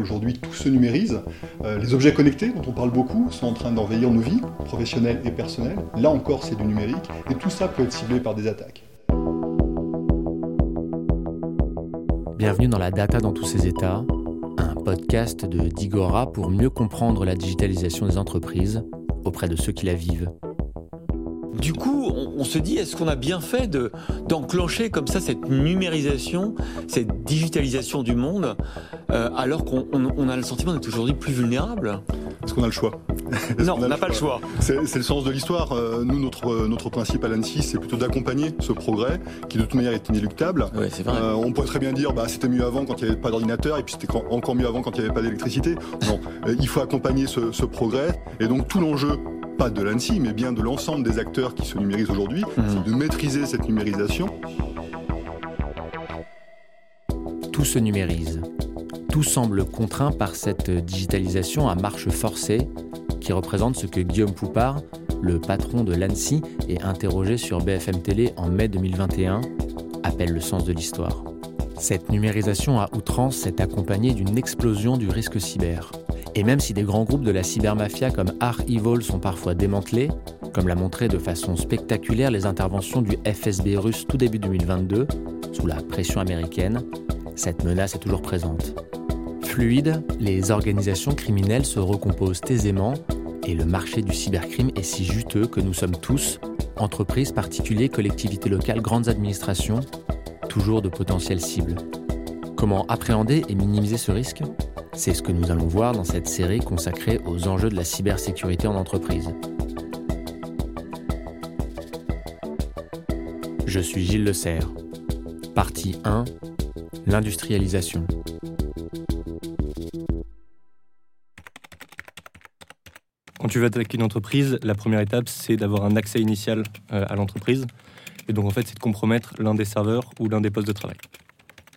Aujourd'hui, tout se numérise. Euh, les objets connectés, dont on parle beaucoup, sont en train d'envahir nos vies, professionnelles et personnelles. Là encore, c'est du numérique. Et tout ça peut être ciblé par des attaques. Bienvenue dans la data dans tous ses états, un podcast de Digora pour mieux comprendre la digitalisation des entreprises auprès de ceux qui la vivent. Du coup, on, se dit, est-ce qu'on a bien fait d'enclencher comme ça cette numérisation, cette digitalisation du monde, euh, alors qu'on a le sentiment d'être aujourd'hui plus vulnérable Est-ce qu'on a le choix? Non, on n'a pas le choix. C'est le sens de l'histoire. Euh, nous, notre, notre principe à l'ANSI, c'est plutôt d'accompagner ce progrès, qui de toute manière est inéluctable. vrai. Euh, on pourrait très bien dire, bah, c'était mieux avant quand il n'y avait pas d'ordinateur, et puis c'était encore mieux avant quand il n'y avait pas d'électricité. Non, il faut accompagner ce, ce progrès, et donc tout l'enjeu pas de l'ANSI, mais bien de l'ensemble des acteurs qui se numérisent aujourd'hui, mmh. c'est de maîtriser cette numérisation. Tout se numérise. Tout semble contraint par cette digitalisation à marche forcée qui représente ce que Guillaume Poupard, le patron de l'ANSI et interrogé sur BFM Télé en mai 2021, appelle le sens de l'histoire. Cette numérisation à outrance s'est accompagnée d'une explosion du risque cyber. Et même si des grands groupes de la cybermafia comme Art Evil sont parfois démantelés, comme l'a montré de façon spectaculaire les interventions du FSB russe tout début 2022, sous la pression américaine, cette menace est toujours présente. Fluide, les organisations criminelles se recomposent aisément et le marché du cybercrime est si juteux que nous sommes tous, entreprises, particuliers, collectivités locales, grandes administrations, toujours de potentielles cibles. Comment appréhender et minimiser ce risque? C'est ce que nous allons voir dans cette série consacrée aux enjeux de la cybersécurité en entreprise. Je suis Gilles Le Serre. Partie 1 L'industrialisation. Quand tu veux attaquer une entreprise, la première étape, c'est d'avoir un accès initial euh, à l'entreprise. Et donc, en fait, c'est de compromettre l'un des serveurs ou l'un des postes de travail.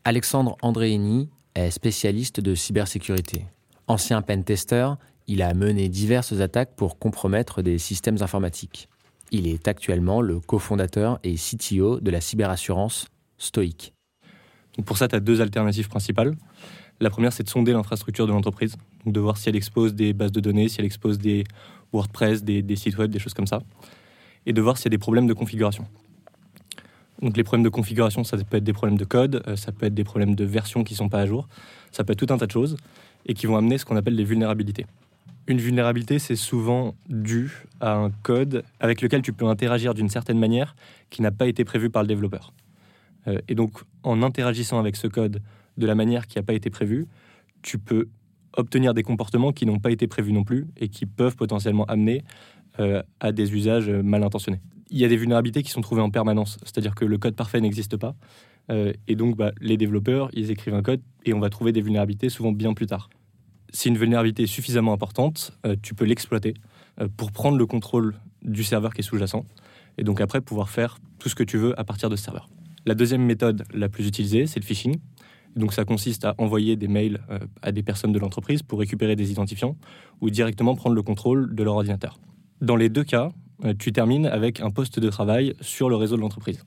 Alexandre Andréini est spécialiste de cybersécurité. Ancien pentester, il a mené diverses attaques pour compromettre des systèmes informatiques. Il est actuellement le cofondateur et CTO de la cyberassurance Stoic. pour ça, tu as deux alternatives principales. La première, c'est de sonder l'infrastructure de l'entreprise, de voir si elle expose des bases de données, si elle expose des WordPress, des, des sites web, des choses comme ça, et de voir s'il y a des problèmes de configuration. Donc les problèmes de configuration, ça peut être des problèmes de code, euh, ça peut être des problèmes de version qui ne sont pas à jour, ça peut être tout un tas de choses et qui vont amener ce qu'on appelle des vulnérabilités. Une vulnérabilité, c'est souvent dû à un code avec lequel tu peux interagir d'une certaine manière qui n'a pas été prévue par le développeur. Euh, et donc, en interagissant avec ce code de la manière qui n'a pas été prévue, tu peux obtenir des comportements qui n'ont pas été prévus non plus et qui peuvent potentiellement amener euh, à des usages mal intentionnés il y a des vulnérabilités qui sont trouvées en permanence. C'est-à-dire que le code parfait n'existe pas. Euh, et donc, bah, les développeurs, ils écrivent un code et on va trouver des vulnérabilités souvent bien plus tard. Si une vulnérabilité est suffisamment importante, euh, tu peux l'exploiter euh, pour prendre le contrôle du serveur qui est sous-jacent et donc après pouvoir faire tout ce que tu veux à partir de ce serveur. La deuxième méthode la plus utilisée, c'est le phishing. Donc ça consiste à envoyer des mails à des personnes de l'entreprise pour récupérer des identifiants ou directement prendre le contrôle de leur ordinateur. Dans les deux cas, euh, tu termines avec un poste de travail sur le réseau de l'entreprise.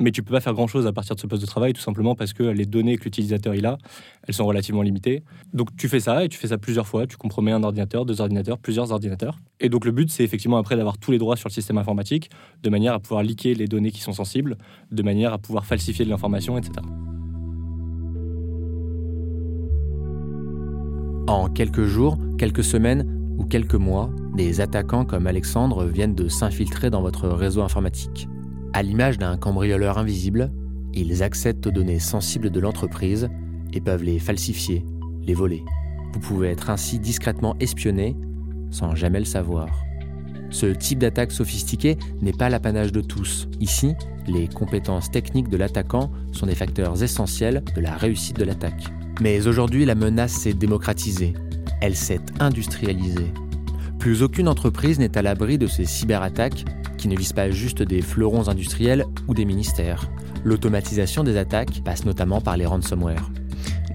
Mais tu peux pas faire grand-chose à partir de ce poste de travail, tout simplement parce que les données que l'utilisateur a, elles sont relativement limitées. Donc tu fais ça et tu fais ça plusieurs fois. Tu compromets un ordinateur, deux ordinateurs, plusieurs ordinateurs. Et donc le but, c'est effectivement après d'avoir tous les droits sur le système informatique, de manière à pouvoir liquer les données qui sont sensibles, de manière à pouvoir falsifier de l'information, etc. En quelques jours, quelques semaines, ou quelques mois, des attaquants comme Alexandre viennent de s'infiltrer dans votre réseau informatique. À l'image d'un cambrioleur invisible, ils accèdent aux données sensibles de l'entreprise et peuvent les falsifier, les voler. Vous pouvez être ainsi discrètement espionné sans jamais le savoir. Ce type d'attaque sophistiquée n'est pas l'apanage de tous. Ici, les compétences techniques de l'attaquant sont des facteurs essentiels de la réussite de l'attaque. Mais aujourd'hui, la menace s'est démocratisée elle s'est industrialisée. Plus aucune entreprise n'est à l'abri de ces cyberattaques qui ne visent pas juste des fleurons industriels ou des ministères. L'automatisation des attaques passe notamment par les ransomware.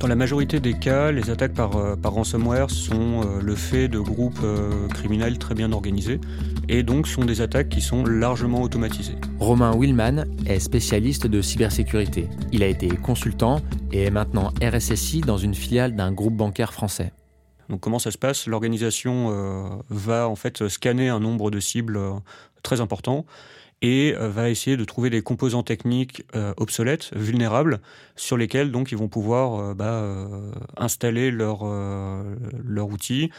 Dans la majorité des cas, les attaques par, euh, par ransomware sont euh, le fait de groupes euh, criminels très bien organisés et donc sont des attaques qui sont largement automatisées. Romain Willman est spécialiste de cybersécurité. Il a été consultant et est maintenant RSSI dans une filiale d'un groupe bancaire français. Donc comment ça se passe? L'organisation va en fait scanner un nombre de cibles très important et euh, va essayer de trouver des composants techniques euh, obsolètes, vulnérables, sur lesquels donc ils vont pouvoir euh, bah, installer leur, leur outil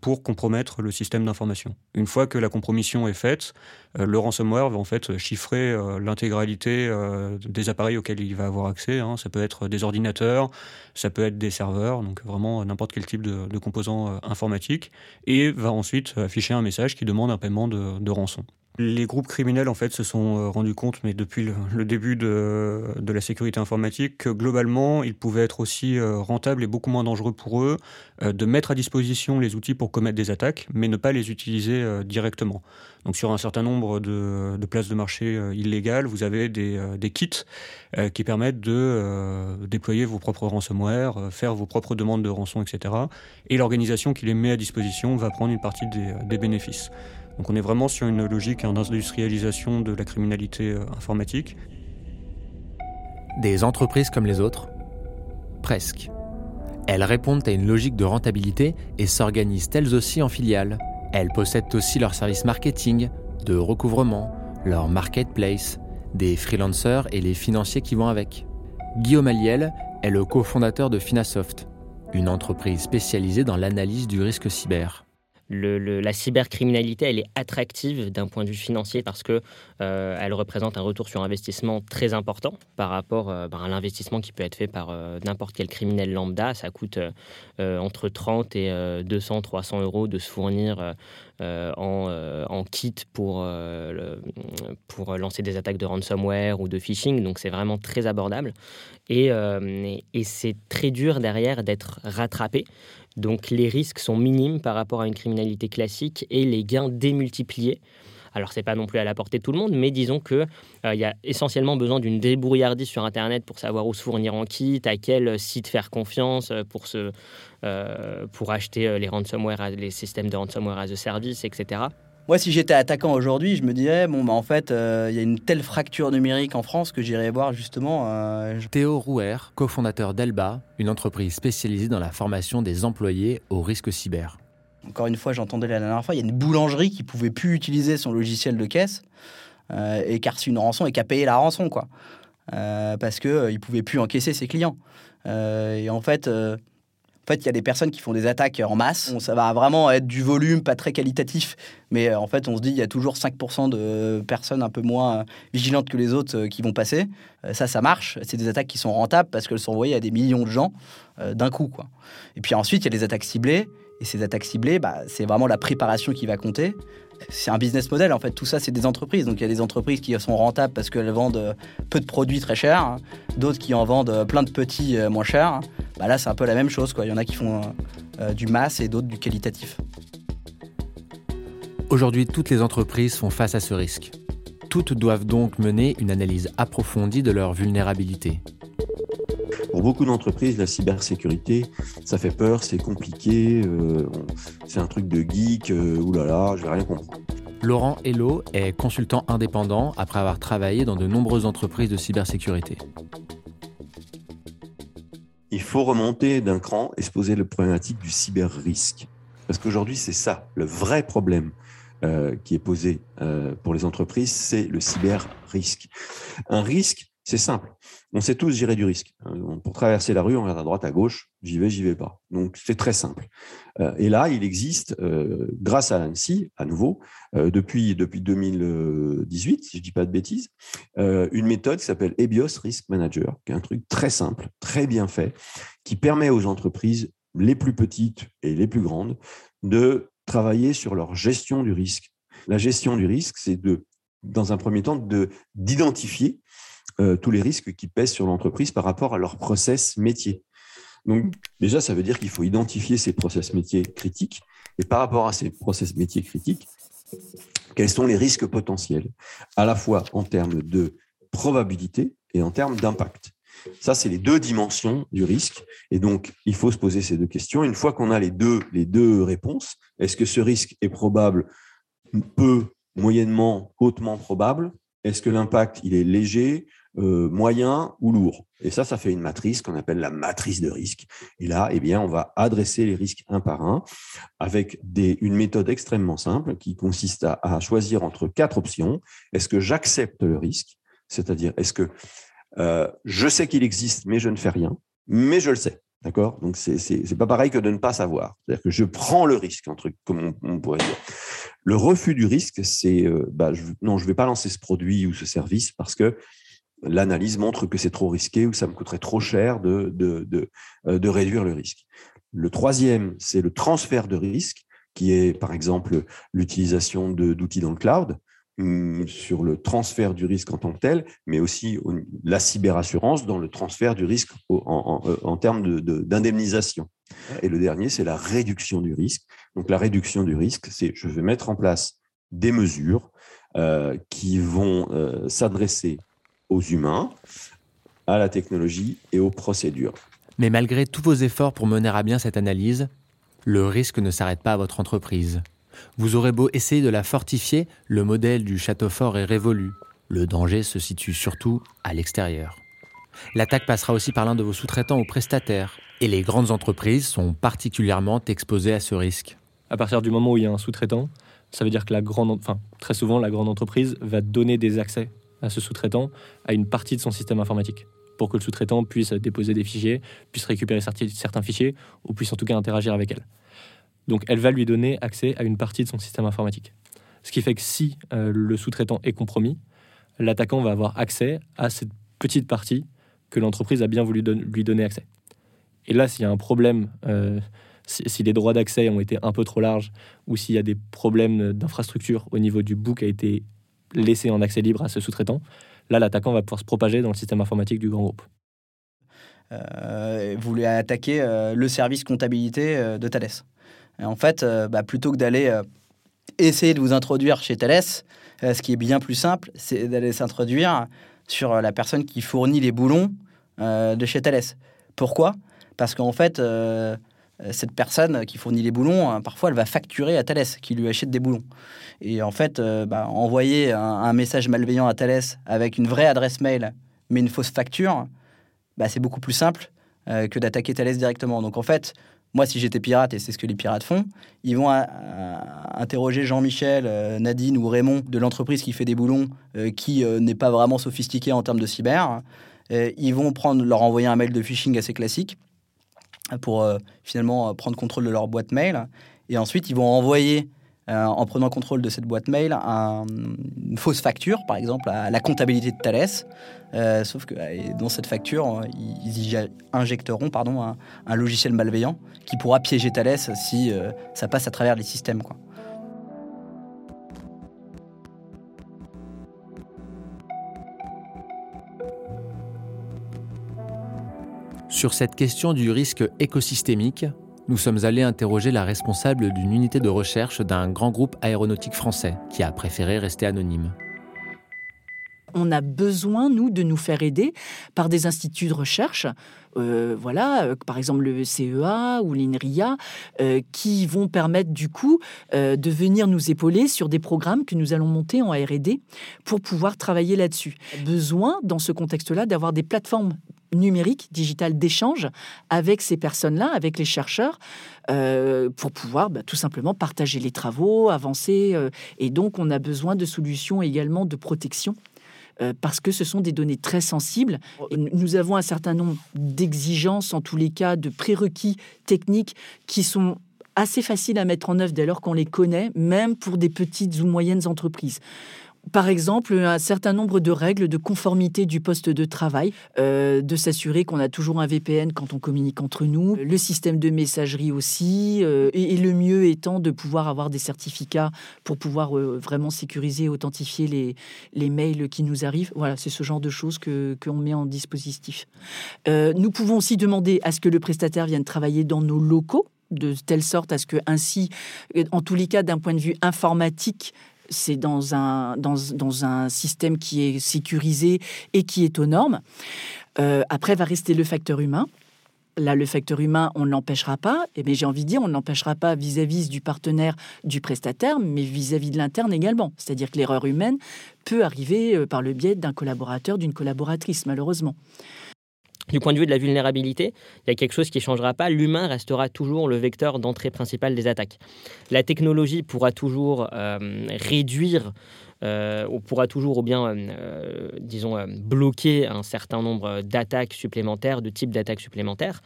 pour compromettre le système d'information. Une fois que la compromission est faite, le ransomware va en fait chiffrer l'intégralité des appareils auxquels il va avoir accès. Hein. Ça peut être des ordinateurs, ça peut être des serveurs, donc vraiment n'importe quel type de, de composants informatiques, et va ensuite afficher un message qui demande un paiement de rançon. Les groupes criminels en fait se sont euh, rendus compte, mais depuis le, début de, la sécurité informatique, que globalement, il pouvait être aussi euh, rentable et beaucoup moins dangereux pour eux euh, de mettre à disposition les outils pour commettre des attaques, mais ne pas les utiliser directement. Donc sur un certain nombre de, places de marché illégales, vous avez des, des kits qui permettent de déployer vos propres ransomware, faire vos propres demandes de rançon, etc. Et l'organisation qui les met à disposition va prendre une partie des bénéfices. Donc on est vraiment sur une logique d'industrialisation de la criminalité euh, informatique. Des entreprises comme les autres Presque. Elles répondent à une logique de rentabilité et s'organisent elles aussi en filiales. Elles possèdent aussi leur service marketing, de recouvrement, leur marketplace, des freelancers et les financiers qui vont avec. Guillaume Aliel est le cofondateur de Finasoft, une entreprise spécialisée dans l'analyse du risque cyber la cybercriminalité, elle est attractive d'un point de vue financier parce que euh, elle représente un retour sur investissement très important par rapport euh, ben, à l'investissement qui peut être fait par euh, n'importe quel criminel lambda. Ça coûte entre 30 et 200, 300 euros de se fournir en, kit pour, pour lancer des attaques de ransomware ou de phishing. Donc c'est vraiment très abordable. Et, et c'est très dur derrière d'être rattrapé. Donc les risques sont minimes par rapport à une criminalité classique et les gains démultipliés. Alors c'est pas non plus à la portée de tout le monde, mais disons qu'il euh, y a essentiellement besoin d'une débrouillardise sur Internet pour savoir où se fournir en kit, à quel site faire confiance euh, pour, se, euh, pour acheter les ransomware, les systèmes de ransomware as a service, etc. Moi, si j'étais attaquant aujourd'hui, je me dirais, bon, bah, en fait, euh, il y a une telle fracture numérique en France que j'irais voir justement. Euh, Théo Rouer, cofondateur d'Elba, une entreprise spécialisée dans la formation des employés au risque cyber. Encore une fois, j'entendais la dernière fois, il y a une boulangerie qui pouvait plus utiliser son logiciel de caisse euh, et qui a reçu une rançon et qui a payé la rançon, quoi. parce qu'il ne pouvait plus encaisser ses clients. et en fait, en fait, il y a des personnes qui font des attaques en masse. Ça va vraiment être du volume, pas très qualitatif. Mais euh, en fait, on se dit, il y a toujours 5% de personnes un peu moins vigilantes que les autres euh, qui vont passer. Euh, ça, ça marche. C'est des attaques qui sont rentables parce qu'elles sont envoyées à des millions de gens d'un coup. Quoi. Et puis ensuite, il y a les attaques ciblées. Et ces attaques ciblées, bah, c'est vraiment la préparation qui va compter c'est un business model en fait. Tout ça, c'est des entreprises. Donc il y a des entreprises qui sont rentables parce qu'elles vendent euh, peu de produits très chers, hein. d'autres qui en vendent euh, plein de petits euh, moins chers. Bah là, c'est un peu la même chose. Il y en a qui font du masse et d'autres du qualitatif. Aujourd'hui, toutes les entreprises font face à ce risque. Toutes doivent donc mener une analyse approfondie de leur vulnérabilité. Pour beaucoup d'entreprises, la cybersécurité, ça fait peur, c'est compliqué, euh, c'est un truc de geek, euh, oulala, je vais rien comprendre. Laurent Hello est consultant indépendant après avoir travaillé dans de nombreuses entreprises de cybersécurité. Il faut remonter d'un cran et se poser le problématique du cyber-risque. Parce qu'aujourd'hui, c'est ça, le vrai problème euh, qui est posé pour les entreprises, c'est le cyber-risque. Un risque, c'est simple. On sait tous gérer du risque. Euh, pour traverser la rue, on regarde à droite, à gauche, j'y vais, j'y vais pas. Donc c'est très simple. Euh, et là, il existe, euh, grâce à l'ANSI, à nouveau, depuis, depuis 2018, si je dis pas de bêtises, une méthode qui s'appelle EBIOS Risk Manager, qui est un truc très simple, très bien fait, qui permet aux entreprises les plus petites et les plus grandes de travailler sur leur gestion du risque. La gestion du risque, c'est de, dans un premier temps, de d'identifier euh, tous les risques qui pèsent sur l'entreprise par rapport à leur process métier. Donc déjà, ça veut dire qu'il faut identifier ces process métiers critiques et par rapport à ces process métiers critiques, quels sont les risques potentiels, à la fois en termes de probabilité et en termes d'impact. Ça, c'est les deux dimensions du risque. Et donc, il faut se poser ces deux questions. Une fois qu'on a les deux, les deux réponses, est-ce que ce risque est probable, peu, moyennement, hautement probable? Est-ce que l'impact, il est léger, euh, moyen ou lourd? Et ça, ça fait une matrice qu'on appelle la matrice de risque. Et là, eh bien, on va adresser les risques un par un avec une méthode extrêmement simple qui consiste à, à choisir entre quatre options. Est-ce que j'accepte le risque? C'est-à-dire, est-ce que euh, je sais qu'il existe, mais je ne fais rien, mais je le sais. D'accord? Donc, c'est pas pareil que de ne pas savoir. C'est-à-dire que je prends le risque, entre, comme on, pourrait dire. Le refus du risque, c'est euh, bah, non, je ne vais pas lancer ce produit ou ce service parce que l'analyse montre que c'est trop risqué ou ça me coûterait trop cher de, de, de, euh, de réduire le risque. Le troisième, c'est le transfert de risque, qui est par exemple l'utilisation d'outils dans le cloud. Hum, sur le transfert du risque en tant que tel, mais aussi la cyberassurance dans le transfert du risque en, en, termes d'indemnisation. Et le dernier, c'est la réduction du risque. Donc la réduction du risque, c'est je vais mettre en place des mesures euh, qui vont euh, s'adresser aux humains, à la technologie et aux procédures. Mais malgré tous vos efforts pour mener à bien cette analyse, le risque ne s'arrête pas à votre entreprise. Vous aurez beau essayer de la fortifier, le modèle du château fort est révolu. Le danger se situe surtout à l'extérieur. L'attaque passera aussi par l'un de vos sous-traitants ou prestataires, et les grandes entreprises sont particulièrement exposées à ce risque. À partir du moment où il y a un sous-traitant, ça veut dire que la grande, enfin, très souvent, la grande entreprise va donner des accès à ce sous-traitant à une partie de son système informatique pour que le sous-traitant puisse déposer des fichiers, puisse récupérer certains fichiers ou puisse en tout cas interagir avec elle. Donc elle va lui donner accès à une partie de son système informatique. Ce qui fait que si euh, le sous-traitant est compromis, l'attaquant va avoir accès à cette petite partie que l'entreprise a bien voulu lui donner accès. Et là, s'il y a un problème, euh, si, les droits d'accès ont été un peu trop larges, ou s'il y a des problèmes d'infrastructure au niveau du book a été laissé en accès libre à ce sous-traitant, là, l'attaquant va pouvoir se propager dans le système informatique du grand groupe. Euh, vous voulez attaquer le service comptabilité de Thales en fait, euh, bah, plutôt que d'aller euh, essayer de vous introduire chez Thales, euh, ce qui est bien plus simple, c'est d'aller s'introduire sur la personne qui fournit les boulons de chez Thales. Pourquoi? Parce qu'en fait, cette personne qui fournit les boulons, hein, parfois, elle va facturer à Thales, qui lui achète des boulons. Et en fait, bah, envoyer un, message malveillant à Thales avec une vraie adresse mail, mais une fausse facture, bah, c'est beaucoup plus simple que d'attaquer Thales directement. Donc en fait, moi, si j'étais pirate, et c'est ce que les pirates font, ils vont euh, interroger Jean-Michel, euh, Nadine ou Raymond de l'entreprise qui fait des boulons, euh, qui n'est pas vraiment sophistiqué en termes de cyber. ils vont prendre, leur envoyer un mail de phishing assez classique pour finalement prendre contrôle de leur boîte mail. Et ensuite, ils vont envoyer euh, en prenant contrôle de cette boîte mail une fausse facture, par exemple, à la comptabilité de Thales. Euh, sauf que dans cette facture, ils y injecteront pardon, un, logiciel malveillant qui pourra piéger Thales si euh, ça passe à travers les systèmes. Sur cette question du risque écosystémique, nous sommes allés interroger la responsable d'une unité de recherche d'un grand groupe aéronautique français qui a préféré rester anonyme. On a besoin, nous, de nous faire aider par des instituts de recherche, euh, voilà, euh, par exemple le CEA ou l'INRIA, euh, qui vont permettre du coup de venir nous épauler sur des programmes que nous allons monter en R&D pour pouvoir travailler là-dessus. Besoin, dans ce contexte-là, d'avoir des plateformes numérique, digital d'échange avec ces personnes-là, avec les chercheurs, euh, pour pouvoir bah, tout simplement partager les travaux, avancer. Euh, et donc, on a besoin de solutions également de protection. Euh, parce que ce sont des données très sensibles. nous avons un certain nombre d'exigences, en tous les cas, de prérequis techniques qui sont assez faciles à mettre en œuvre dès lors qu'on les connaît, même pour des petites ou moyennes entreprises par exemple, un certain nombre de règles de conformité du poste de travail, euh, de s'assurer qu'on a toujours un VPN quand on communique entre nous, le système de messagerie aussi, euh, et, le mieux étant de pouvoir avoir des certificats pour pouvoir euh, vraiment sécuriser, authentifier les, les mails qui nous arrivent. Voilà, c'est ce genre de choses que qu'on met en dispositif. nous pouvons aussi demander à ce que le prestataire vienne travailler dans nos locaux de telle sorte à ce que ainsi, en tous les cas d'un point de vue informatique, c'est dans un, dans, dans, un système qui est sécurisé et qui est aux normes. Euh, après, va rester le facteur humain. Là, le facteur humain, on ne l'empêchera pas. Et eh j'ai envie de dire, on ne l'empêchera pas vis-à-vis du partenaire, du prestataire, mais vis-à-vis de l'interne également. C'est-à-dire que l'erreur humaine peut arriver euh, par le biais d'un collaborateur, d'une collaboratrice, malheureusement. Du point de vue de la vulnérabilité, il y a quelque chose qui ne changera pas. L'humain restera toujours le vecteur d'entrée principal des attaques. La technologie pourra toujours euh, réduire euh, on pourra toujours ou bien, euh, disons, bloquer un certain nombre d'attaques supplémentaires, de types d'attaques supplémentaires.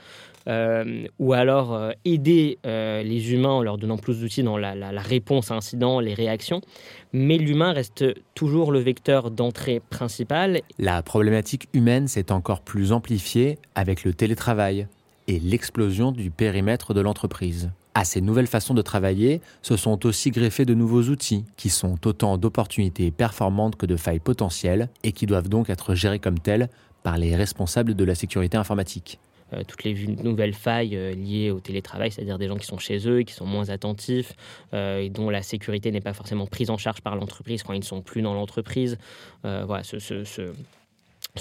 Euh, ou alors euh, aider euh, les humains en leur donnant plus d'outils dans la, réponse à incidents, les réactions. Mais l'humain reste toujours le vecteur d'entrée principal. La problématique humaine s'est encore plus amplifiée avec le télétravail et l'explosion du périmètre de l'entreprise. À ces nouvelles façons de travailler se sont aussi greffés de nouveaux outils qui sont autant d'opportunités performantes que de failles potentielles et qui doivent donc être gérés comme tels par les responsables de la sécurité informatique. Euh, toutes les nouvelles failles euh, liées au télétravail, c'est-à-dire des gens qui sont chez eux qui sont moins attentifs euh, et dont la sécurité n'est pas forcément prise en charge par l'entreprise quand ils ne sont plus dans l'entreprise. voilà, ce, ce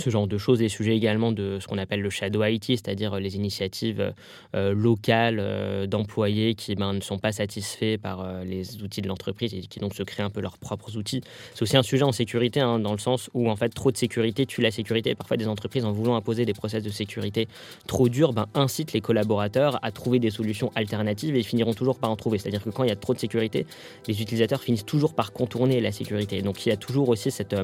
genre de choses, des sujets également de ce qu'on appelle le shadow IT, c'est-à-dire les initiatives euh, locales euh, d'employés qui ben, ne sont pas satisfaits par euh, les outils de l'entreprise et qui donc se créent un peu leurs propres outils. C'est aussi un sujet en sécurité, hein, dans le sens où en fait trop de sécurité tue la sécurité. Parfois des entreprises, en voulant imposer des process de sécurité trop durs, ben, incitent les collaborateurs à trouver des solutions alternatives et ils finiront toujours par en trouver. C'est-à-dire que quand il y a trop de sécurité, les utilisateurs finissent toujours par contourner la sécurité. Donc il y a toujours aussi cette,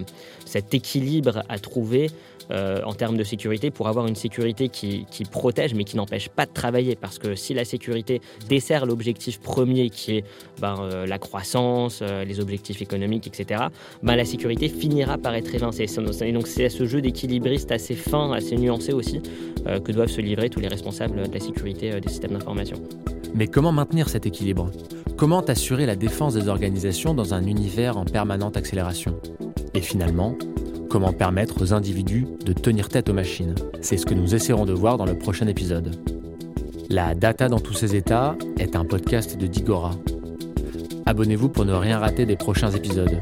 cet équilibre à trouver euh, en termes de sécurité pour avoir une sécurité qui, protège mais qui n'empêche pas de travailler. Parce que si la sécurité dessert l'objectif premier qui est ben, euh, la croissance, euh, les objectifs économiques, etc., ben, la sécurité finira par être évincée. Et donc c'est à ce jeu d'équilibriste assez fin, assez nuancé aussi, que doivent se livrer tous les responsables de la sécurité des systèmes d'information. Mais comment maintenir cet équilibre? Comment assurer la défense des organisations dans un univers en permanente accélération? Et finalement, Comment permettre aux individus de tenir tête aux machines C'est ce que nous essaierons de voir dans le prochain épisode. La Data dans tous ses états est un podcast de Digora. Abonnez-vous pour ne rien rater des prochains épisodes.